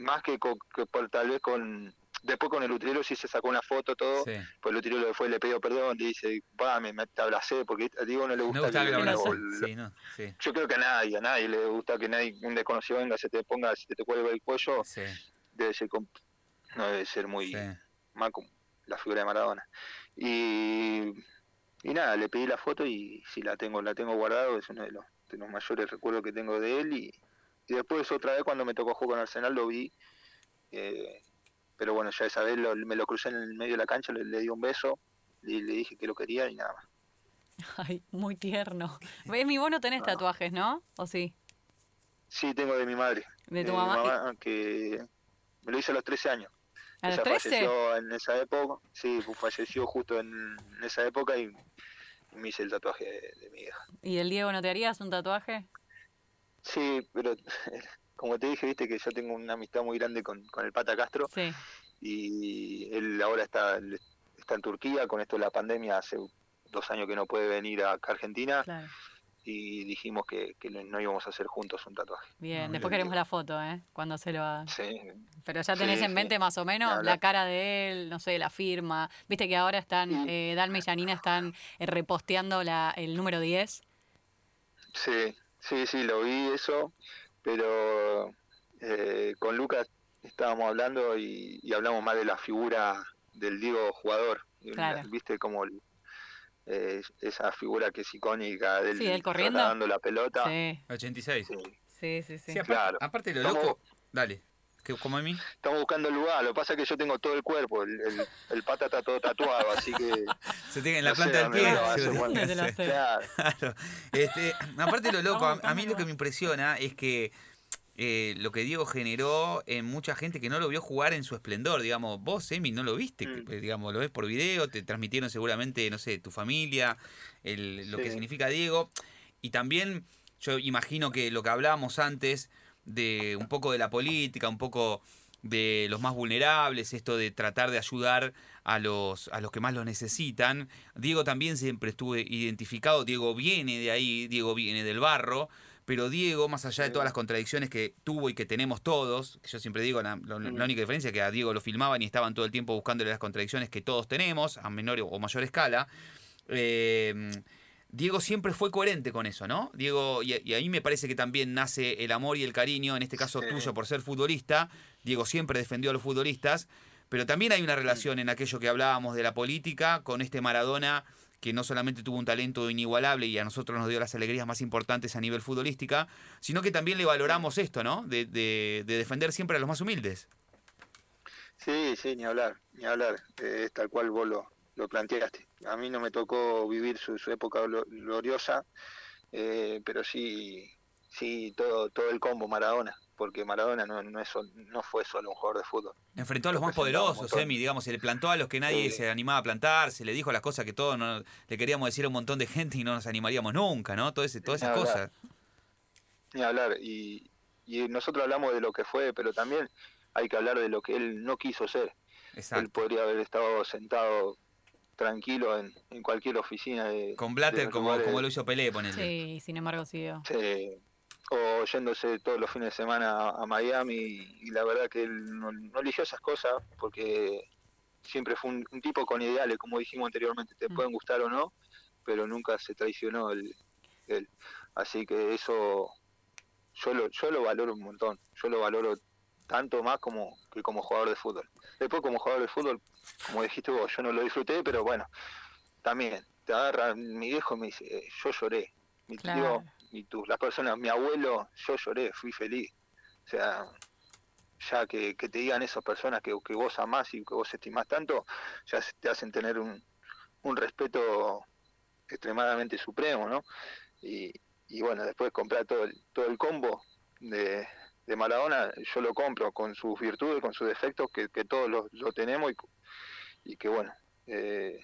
más que, co- que por, tal vez con... Después con el utilero sí se sacó una foto, todo, Sí. pues el utilero le fue, le pidió perdón, le dice, pa, me, me te abracé, porque a Diego no le gusta que que- lo- Sí, no. Sí. Yo creo que a nadie, a nadie le gusta que nadie, un desconocido venga, se te ponga, se te cuelga el cuello, debe ser, no debe ser muy, como la figura de Maradona. Y, y nada, le pedí la foto y si la tengo, la tengo guardado, es uno de los, de los mayores recuerdos que tengo de él. Y, y después otra vez cuando me tocó jugar con Arsenal lo vi, eh, pero bueno, ya esa vez lo- me lo crucé en el medio de la cancha, le, le di un beso y le dije que lo quería y nada más. Ay, muy tierno. Emi, vos no tenés No. tatuajes, ¿no? ¿O sí? Sí, tengo de mi madre, De tu mi mamá. que me lo hice a los 13 años. ¿A los Ella 13? falleció en esa época, sí, falleció justo en, en esa época y me hice el tatuaje de, de mi hija. ¿Y el Diego no te harías un tatuaje? Sí, pero como te dije, viste que yo tengo una amistad muy grande con, con el Pata Castro Sí. y él ahora está, está en Turquía, con esto de la pandemia hace dos años que no puede venir acá a Argentina Claro. y dijimos que, que no íbamos a hacer juntos un tatuaje. Bien, No, después queremos la foto, ¿eh? Cuando se lo haga. Sí, Pero ya tenés Sí, en sí. mente más o menos la cara de él, no sé, la firma. Viste que ahora están, Y- eh, Dalma y Janina están eh, reposteando la, el número 10. sí, sí, sí, lo vi eso, pero eh, con Lucas estábamos hablando y, y hablamos más de la figura del Diego jugador, Claro. viste como eh, esa figura que es icónica del Sí, él corriendo. dando la pelota. Sí, 86. Sí. sí, sí, sí. Sí, aparte, Claro. aparte lo ¿Cómo? loco. Dale. ¿Que, ¿Como a mí? Estamos buscando el lugar, lo que pasa es que yo tengo todo el cuerpo, el, el, el pata está todo tatuado, así que... Se tiene en la No planta sé del pie. Claro. Este, aparte lo loco, a, mí lo que me impresiona es que eh, lo que Diego generó en mucha gente que no lo vio jugar en su esplendor, digamos, vos, Emi, no lo viste, Mm. que, digamos, lo ves por video, te transmitieron seguramente, no sé, tu familia, el- lo que significa Diego, y también yo imagino que lo que hablábamos antes de un poco de la política, un poco de los más vulnerables, esto de tratar de ayudar a los, a los que más lo necesitan. Diego también siempre estuvo identificado, Diego viene de ahí, Diego viene del barro, pero Diego, más allá de todas las contradicciones que tuvo y que tenemos todos, que yo siempre digo, la única diferencia es que a Diego lo filmaban y estaban todo el tiempo buscándole las contradicciones que todos tenemos, a menor o mayor escala, eh, Diego siempre fue coherente con eso, ¿no? Diego, y, y ahí me parece que también nace el amor y el cariño, en este caso Sí. tuyo por ser futbolista. Diego siempre defendió a los futbolistas, pero también hay una relación en aquello que hablábamos de la política con este Maradona que no solamente tuvo un talento inigualable y a nosotros nos dio las alegrías más importantes a nivel futbolística, sino que también le valoramos esto, ¿no? De, de- de defender siempre a los más humildes. Sí, sí, ni hablar, ni hablar. Eh, Es tal cual vos lo, lo planteaste. A mí no me tocó vivir su, su época glo- gloriosa, eh, pero sí, sí todo, todo el combo Maradona, porque Maradona no, no, es, no fue solo un jugador de fútbol. Enfrentó a los más poderosos, montón. Emi, digamos, se le plantó a los que nadie Sí. se animaba a plantar, se le dijo las cosas que todos no- le queríamos decir a un montón de gente y no nos animaríamos nunca, ¿no? Todo ese, todas esas Ni cosas. Ni hablar. Y, y nosotros hablamos de lo que fue, pero también hay que hablar de lo que él no quiso ser. Él podría haber estado sentado tranquilo en, en cualquier oficina de, Con Blatter como, como lo hizo Pelé, ponele. Sí, sin embargo siguió. Sí, o yéndose todos los fines de semana a Miami y, y la verdad que él no, no eligió esas cosas porque siempre fue un, un tipo con ideales, como dijimos anteriormente, te Mm. pueden gustar o no, pero nunca se traicionó él. él. Así que eso yo lo, yo lo valoro un montón, yo lo valoro tanto más como que como jugador de fútbol. Después como jugador de fútbol, como dijiste vos, yo no lo disfruté, pero bueno, también te agarra mi viejo me dice, eh, yo lloré, mi tío y tú, las personas, mi abuelo, yo lloré, fui feliz. O sea, ya que, que te digan esas personas que, que vos amás y que vos estimás tanto, ya te hacen tener un, un respeto extremadamente supremo, ¿no? Y, y bueno, después comprar todo el, todo el combo de, de Maradona, yo lo compro con sus virtudes, con sus defectos, que, que todos lo, lo tenemos y, y que bueno, eh,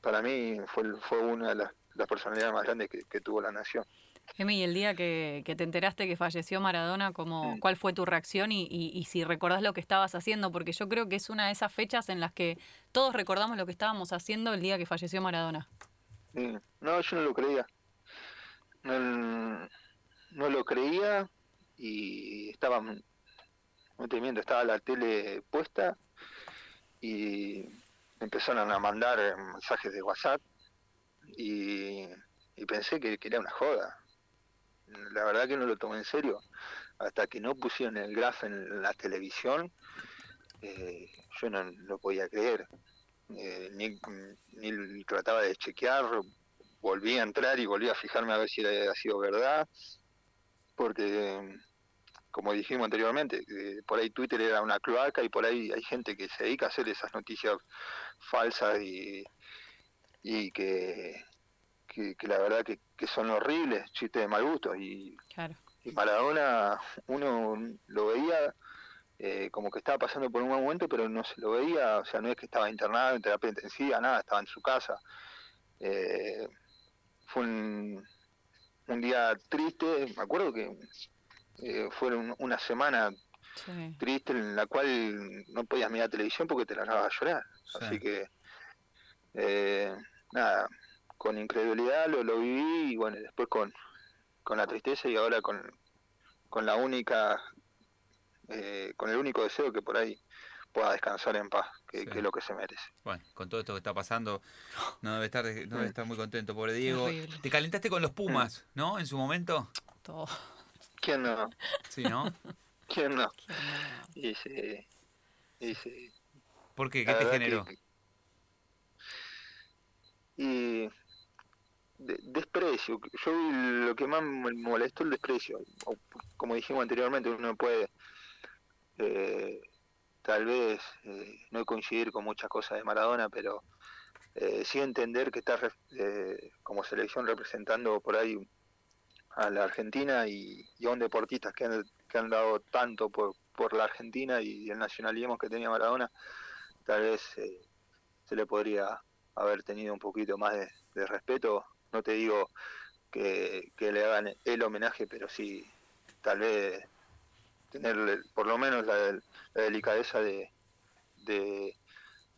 para mí fue, fue una de las, las personalidades más grandes que, que tuvo la nación. Emi, el día que, que te enteraste que falleció Maradona, ¿cómo, Mm. ¿cuál fue tu reacción y, y- y si recordás lo que estabas haciendo? Porque yo creo que es una de esas fechas en las que todos recordamos lo que estábamos haciendo el día que falleció Maradona. Mm, No, yo no lo creía. No, no lo creía y estaba, no te miento, estaba la tele puesta y empezaron a mandar eh, mensajes de WhatsApp y, pensé que, que era una joda. La verdad que no lo tomé en serio. Hasta que no pusieron el graf en la televisión, eh, yo no lo podía creer. Eh, ni, ni trataba de chequear, volví a entrar y volví a fijarme a ver si había sido verdad, porque como dijimos anteriormente, eh, por ahí Twitter era una cloaca y por ahí hay gente que se dedica a hacer esas noticias falsas y, y que, que, que la verdad que, que son horribles, chistes de mal gusto y, Claro. y Maradona uno lo veía eh, como que estaba pasando por un buen momento, pero no se lo veía, o sea, no es que estaba internado en terapia intensiva, nada, estaba en su casa. Eh, fue un, un día triste, me acuerdo que eh, fue un- una semana Sí. triste en la cual no podías mirar televisión porque te largabas a llorar. Sí. Así que, eh, nada, con incredulidad lo, lo viví y bueno, después con, con la tristeza y ahora con, con la única, eh, con el único deseo que por ahí pueda descansar en paz, que, Sí. que es lo que se merece. Bueno, con todo esto que está pasando, no debe estar, no debe estar muy contento, pobre Diego. Te calentaste con los Pumas, ¿no? En su momento. Todo. ¿Quién no? Sí, ¿no? ¿Quién no? Y sí, y sí. ¿Por qué? ¿Qué La te generó? que- y de- desprecio. Yo lo que más me molestó el desprecio. O, como dijimos anteriormente, uno puede eh, tal vez eh, no coincidir con muchas cosas de Maradona, pero eh, sí entender que está eh, como selección representando por ahí a la Argentina y, y a un deportista que han, que han dado tanto por, por la Argentina y el nacionalismo que tenía Maradona, tal vez eh, se le podría haber tenido un poquito más de, de respeto. No te digo que, que le hagan el homenaje, pero sí tal vez tener por lo menos la, la delicadeza de, de,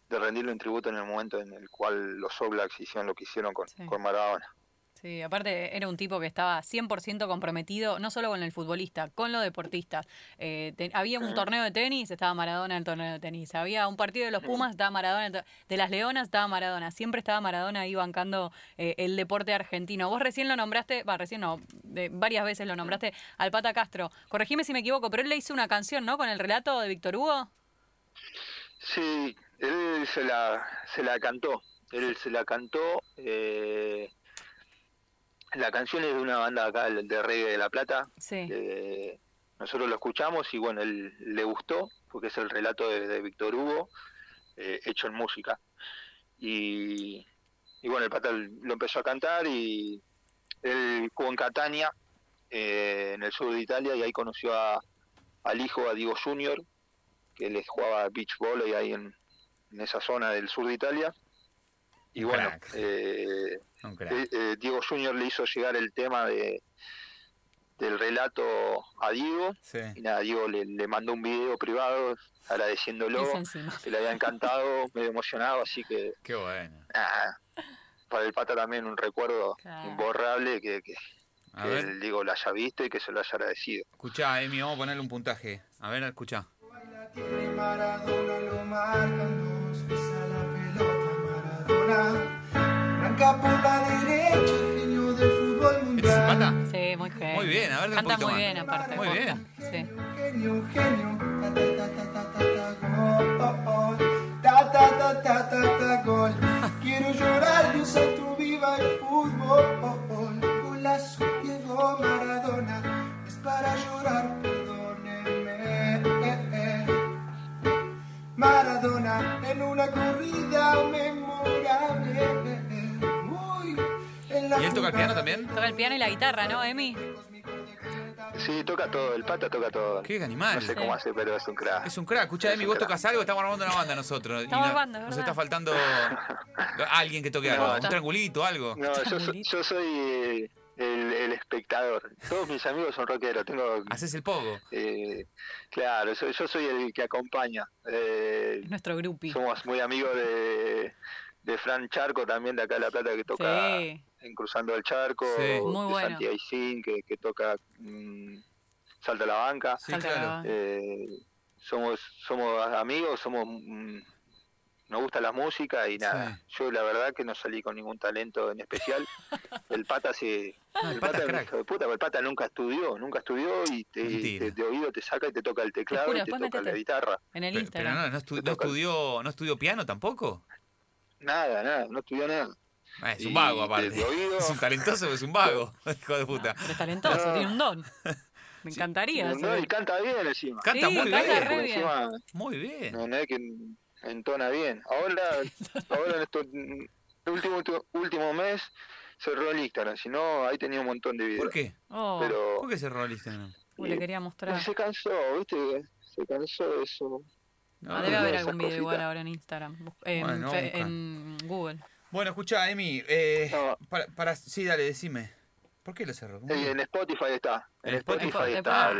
de rendirle un tributo en el momento en el cual los All Blacks hicieron lo que hicieron con, Sí. con Maradona. Sí, aparte era un tipo que estaba 100% comprometido, no solo con el futbolista, con los deportistas. Eh, te- había un torneo de tenis, estaba Maradona en el torneo de tenis. Había un partido de los Pumas, estaba Maradona. De las Leonas, estaba Maradona. Siempre estaba Maradona ahí bancando eh, el deporte argentino. Vos recién lo nombraste, va, recién no, de- varias veces lo nombraste al Pata Castro. Corregime si me equivoco, pero él le hizo una canción, ¿no? Con el relato de Víctor Hugo. Sí, él se la, se la cantó. Él se la cantó. eh, la canción es de una banda acá de de reggae de La Plata. Sí. Eh, nosotros lo escuchamos y bueno, él le gustó, porque es el relato de, de Víctor Hugo, eh, hecho en música. Y, y bueno, el pata lo empezó a cantar y él jugó en Catania, eh, en el sur de Italia, y ahí conoció a, al hijo, a Diego Junior, que les jugaba beach volley ahí en, en esa zona del sur de Italia. Y bueno, eh, eh, eh, Diego Junior le hizo llegar el tema de del relato a Diego Sí. y nada, Diego le, le mandó un video privado agradeciéndolo, que le había encantado, medio emocionado, así que Qué bueno. para el pata también un recuerdo Claro. imborrable que, que, A que ver, el Diego lo haya visto y que se lo haya agradecido. escuchá, Emi, vamos a ponerle un puntaje. A ver, escuchá. Maradona. Arranca por la derecha, el genio del fútbol ¿Este es el mundial. pata? Sí, muy genio. Muy bien, a ver, un Canta muy más. bien, aparte. Muy posta. bien. Sí. Genio, genio, ta ta ta ta ta ta ta gol, ta ta ta ta ta ta gol. Quiero llorar, Dios santo, viva el fútbol, oh, golazo Diego Maradona, es para llorar, perdónenme. eh, eh. Maradona en una corrida memorable. ¿Y él toca el piano también? Toca el piano y la guitarra, ¿no, Emi? Sí, toca todo, el pata toca todo. Qué animal. No sé cómo hace, pero es un crack. Es un crack. Escucha, Es Emi, un vos crack. tocas algo, estamos armando una banda nosotros. Estamos no- armando, es Nos está faltando alguien que toque algo. Un triangulito, algo. No, yo, so- yo soy el, el espectador. Todos mis amigos son rockeros. Tengo, Haces el pogo. eh, claro, yo, yo soy el que acompaña. Eh, Es nuestro grupi. somos muy amigos de, de Fran Charco, también de acá de La Plata, que toca Sí. en Cruzando el Charco. Sí. Muy de bueno. Santi Aicín, que, que toca mm, Salta a la Banca. Sí, Salta claro. la- Eh, somos somos amigos, somos mm, nos gusta la música y nada. Yo la verdad que no salí con ningún talento en especial. El pata se No, el pata crack. hijo de puta, pero el pata nunca estudió, nunca estudió y te, te- de oído te saca y te toca el teclado juro, y te toca la guitarra. En el Pero, pero Instagram. no, no, estu- Te no el- estudió, no estudió piano tampoco. Nada, nada, no estudió nada. Ah, es un vago, aparte. oído- Es un talentoso, pero es un vago. Hijo de puta. Pero es talentoso, No. tiene un don. Me encantaría. No, saber. y canta bien encima. Canta Sí, muy canta bien. re bien. encima Muy bien. no, no es que entona bien. Ahora, ahora en estos último último mes cerró el Instagram, si no ahí tenía un montón de videos. ¿Por qué? Oh, Pero ¿Por qué cerró el Instagram? uy, le quería mostrar. Se cansó, ¿viste? Se cansó de eso. No, Ah, debe haber algún video igual ahora en Instagram. En, Bueno, fe- busca. en Google. Bueno, escucha, Emi. Eh, No. para, para- sí, dale, decime. ¿Por qué lo cerró? ¿Cómo Eh? En Spotify está. En En Spotify Spotify. está. Ah,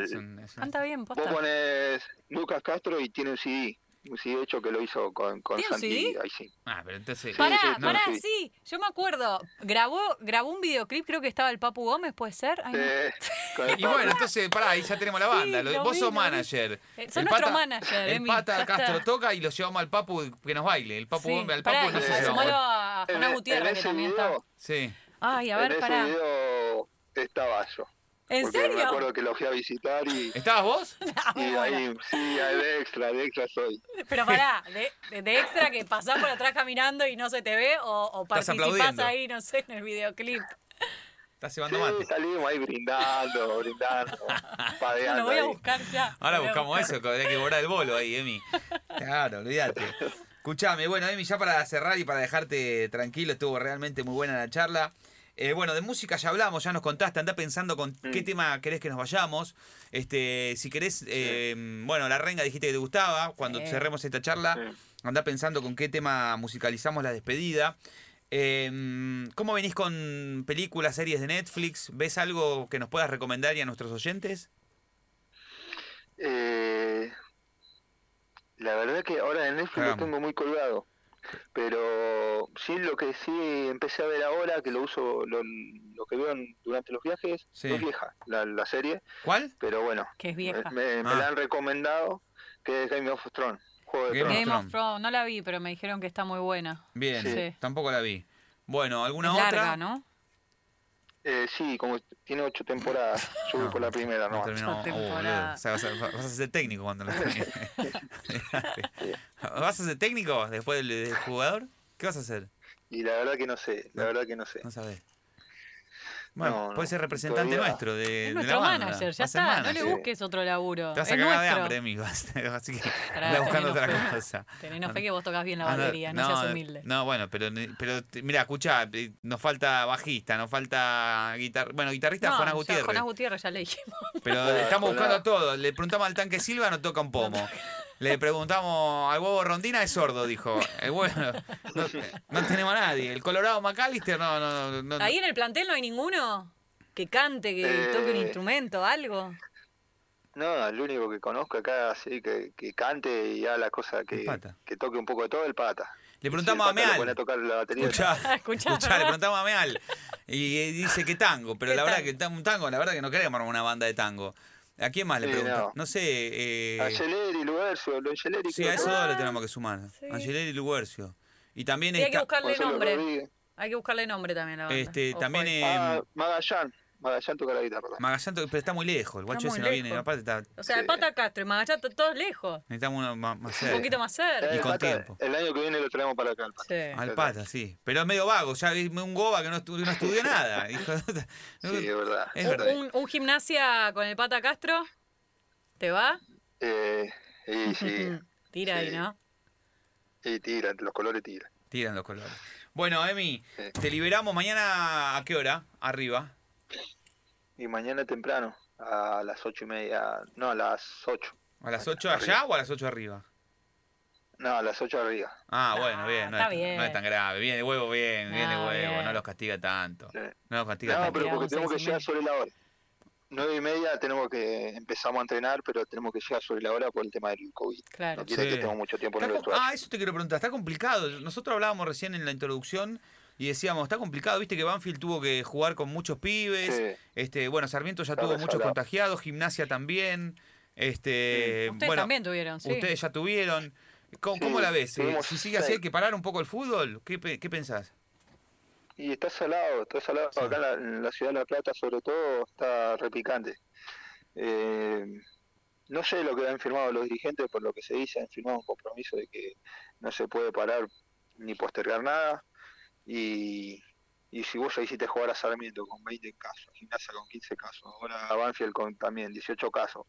Canta bien, vos posta. pones Lucas Castro y tiene un CD. Un CD hecho que lo hizo con, con ¿Tiene un Santi CD? ahí sí. Ah, pero entonces. Pará, sí, no, pará, sí. sí. Yo me acuerdo. Grabó, grabó un videoclip, creo que estaba el Papu Gómez, ¿puede ser? Ay, no. Eh, Y bueno, entonces, pará, ahí ya tenemos la banda. Sí, Lo- lo vos vi, sos manager. Eh, sos El nuestro pata- manager, El Emi, pata Castro está. toca y lo llevamos al Papu que nos baile. El Papu, Sí. al Pará, Papu no y sé si lo sumalo a en, Jonás en Gutiérrez, que ese también está. video, Sí. Ay, a en ver, ese pará. video estaba yo. ¿En porque Me serio? acuerdo que lo fui a visitar y, ¿Estabas vos? Ah, y ahí, sí, de extra, de extra soy. Pero pará, de, de- extra que pasás por atrás caminando y no se te ve o, o participás ahí, no sé, en el videoclip. Estás cebando Sí, mate. salimos ahí brindando, brindando, padeando Lo voy a buscar ya. Ahora buscamos buscar. eso, que hay que borrar el bolo ahí, Emi. Claro, olvídate. Escuchame, bueno, Emi, ya para cerrar y para dejarte tranquilo, estuvo realmente muy buena la charla. Eh, bueno, de música ya hablamos, ya nos contaste, anda pensando con qué Mm. tema querés que nos vayamos. Este, si querés, eh, bueno, la renga dijiste que te gustaba. Cuando Sí. cerremos esta charla, Sí. anda pensando con qué tema musicalizamos la despedida. Eh, ¿Cómo venís con películas, series de Netflix? ¿Ves algo que nos puedas recomendar y a nuestros oyentes? Eh, la verdad que ahora en Netflix lo tengo muy colgado. Pero sí, lo que sí empecé a ver ahora, que lo uso, lo, lo que veo en- durante los viajes, Sí. es vieja la, la serie, ¿Cuál? pero bueno, Que es me, vieja. me- me Ah. la han recomendado, que es Game of Thrones, Juego de Game of Thrones. No la vi, pero me dijeron que está muy buena. Bien, Sí. tampoco la vi. Bueno, ¿alguna Es otra? larga, ¿no? Eh, sí, como tiene ocho temporadas, yo voy No, por la primera, No ¿no? Oh. O sea, vas, a, vas a ser técnico cuando la termine. ¿Vas a ser técnico después del, del jugador? ¿Qué vas a hacer? Y la verdad que no sé, la verdad que no sé. No sabes. Bueno, No, no, puede ser representante todavía- nuestro de, de Es la nuestro banda. manager, ya está. No le busques otro laburo. Te vas a cagar de hambre, amigo. Así que anda buscando otra fe. cosa. Tenenos fe que vos tocas bien la batería, no, seas humilde. No, bueno, pero, pero mira, escuchá, eh, nos falta bajista, nos falta guitarra. Bueno, guitarrista No, Jonás Gutiérrez. Jonás Gutiérrez ya le dijimos. Pero estamos buscando a todo. Le preguntamos al tanque Silva, no toca un pomo. Le preguntamos al huevo Rondina, es sordo, dijo. El huevo, no, no tenemos a nadie. El Colorado McAllister, no, no, no. no. Ahí en el plantel no hay ninguno que cante, que toque un Eh. instrumento, algo. No, el único que conozco acá, sí, que, que cante y haga las cosas El que, Pata. que toque un poco de todo, el pata. Le preguntamos Sí, a Meal. a tocar la batería. Escuchá, Escuchá, escuchá, le preguntamos a Meal. Y eh, dice que tango, pero ¿Qué la verdad tango? que un tango, la verdad que no queremos una banda de tango. ¿A quién más le Sí, preguntamos? No, no. sé. Eh, Angeleri, Lugercio, lo Angeleri. sí, a esos dos le tenemos que sumar. Sí. Angeleri y Luguercio. Y también Y hay que buscarle Gonzalo nombre. Rodríguez. Hay que buscarle nombre también a la banda. Este, Ojo también eh, Ah, Magallán. Magallán toca la guitarra. también. Magallanes, pero está muy lejos. El guacho ese no viene. lejos. Aparte está, O sea, el Sí. Pata Castro y Magallanes están todos lejos. necesitamos uno más, más Un cerca. poquito más cerca. Y el, con Pata, tiempo. el año que viene lo traemos para acá. el Pata. Sí. Al pata, sí. Pero es medio vago. Ya vi un goba que no, estu- no estudió nada. hijo de puta. Sí, es verdad. Es Un- verdad. Un, un gimnasia con el Pata Castro, ¿te va? Eh, y sí, Tira ahí, Sí. ¿no? y tira, los colores tiran. Tiran los colores. Bueno, Emi, Sí. te liberamos mañana a qué hora? Arriba. Y mañana temprano, a las ocho y media, no, a las ocho. ¿A las 8 allá o a las 8 arriba? No, a las ocho arriba. Ah, Ah, bueno, bien. No, está es, tan- no es bien. tan grave. Viene huevo bien, viene Ah, huevo. bien. No los castiga tanto. Sí. No los castiga No, tanto. pero porque tenemos que llegar sobre la hora. Nueve y media tenemos que empezamos a entrenar, pero tenemos que llegar sobre la hora por el tema del COVID. Claro. No quiere Sí. que tengamos mucho tiempo en el ah, eso te quiero preguntar. Está complicado. Nosotros hablábamos recién en la introducción y decíamos, está complicado. Viste que Banfield tuvo que jugar con muchos pibes. Sí. Este, bueno, Sarmiento ya Está tuvo muchos contagiados, Gimnasia también. Este, Ustedes bueno, también tuvieron, sí. ustedes ya tuvieron. ¿Cómo, Sí, cómo la ves? Eh, tuvimos Si sigue así, hay que parar un poco el fútbol. ¿Qué, qué pensás? Y está salado, está salado. Sí. Acá en la, en la ciudad de La Plata, sobre todo, está repicante. Eh, no sé lo que han firmado los dirigentes, por lo que se dice, han firmado un compromiso de que no se puede parar ni postergar nada. Y, y si vos ya hiciste jugar a Sarmiento con 20 casos, Gimnasia con 15 casos, ahora a Banfield con también 18 casos,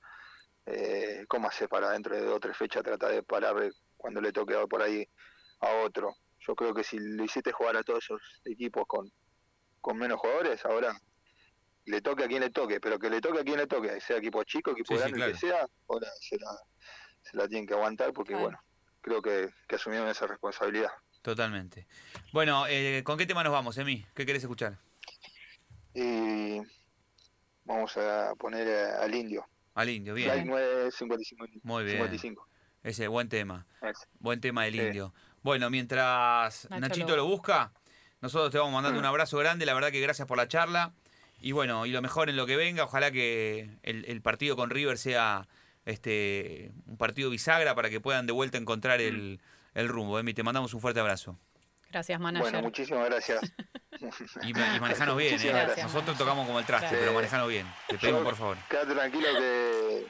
eh, ¿cómo hace para dentro de dos o tres fechas tratar de parar cuando le toque por ahí a otro? Yo creo que si lo hiciste jugar a todos esos equipos con, con menos jugadores, ahora le toque a quien le toque, pero que le toque a quien le toque, sea equipo chico, equipo Sí, sí, grande, claro. que sea, ahora se la, se la tienen que aguantar porque, Claro. bueno, creo que, que asumieron esa responsabilidad. Totalmente. Bueno, eh, ¿con qué tema nos vamos, Emi? ¿Qué querés escuchar? Vamos a poner al indio. Al indio, Like bien. 955. Muy bien. 55. Ese buen tema. Ese. Buen tema del Sí. indio. Bueno, mientras Nacho Nachito lo- lo busca, nosotros te vamos mandando Mm. un abrazo grande. La verdad que gracias por la charla. Y bueno, y lo mejor en lo que venga. Ojalá que el, el partido con River sea este un partido bisagra para que puedan de vuelta encontrar el, el rumbo. Emi, te mandamos un fuerte abrazo. Gracias, manager. Bueno, muchísimas gracias. Y, ma- y manejanos bien, ¿eh? Gracias. Nosotros tocamos como el traste, Gracias. pero manejanos bien. Te pedimos, por favor. Quédate tranquilo que,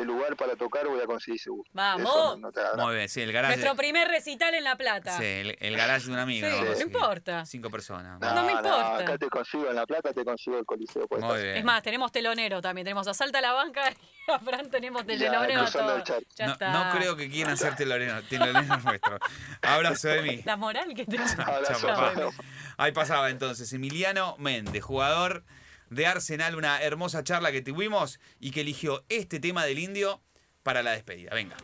que lugar para tocar voy a conseguir seguro. Vamos. No- no te hagas Muy bien, sí, el garage. Nuestro primer recital en La Plata. Sí, el, el garage de un amigo. Sí, ¿no? importa. Cinco personas. No me importa. acá te consigo en La Plata, te consigo el Coliseo. pues, Muy estás- bien. Es más, tenemos telonero también. Tenemos a Salta la banca y a Fran tenemos telonero. cruzando todo. el charco. Ya no, está. no creo que quieran ser teloneros, teloneros nuestros. Abrazo de mí. La moral que te Abrazo. Ahí pasaba entonces Emiliano Méndez, jugador de Arsenal, una hermosa charla que tuvimos y que eligió este tema del indio para la despedida. Venga.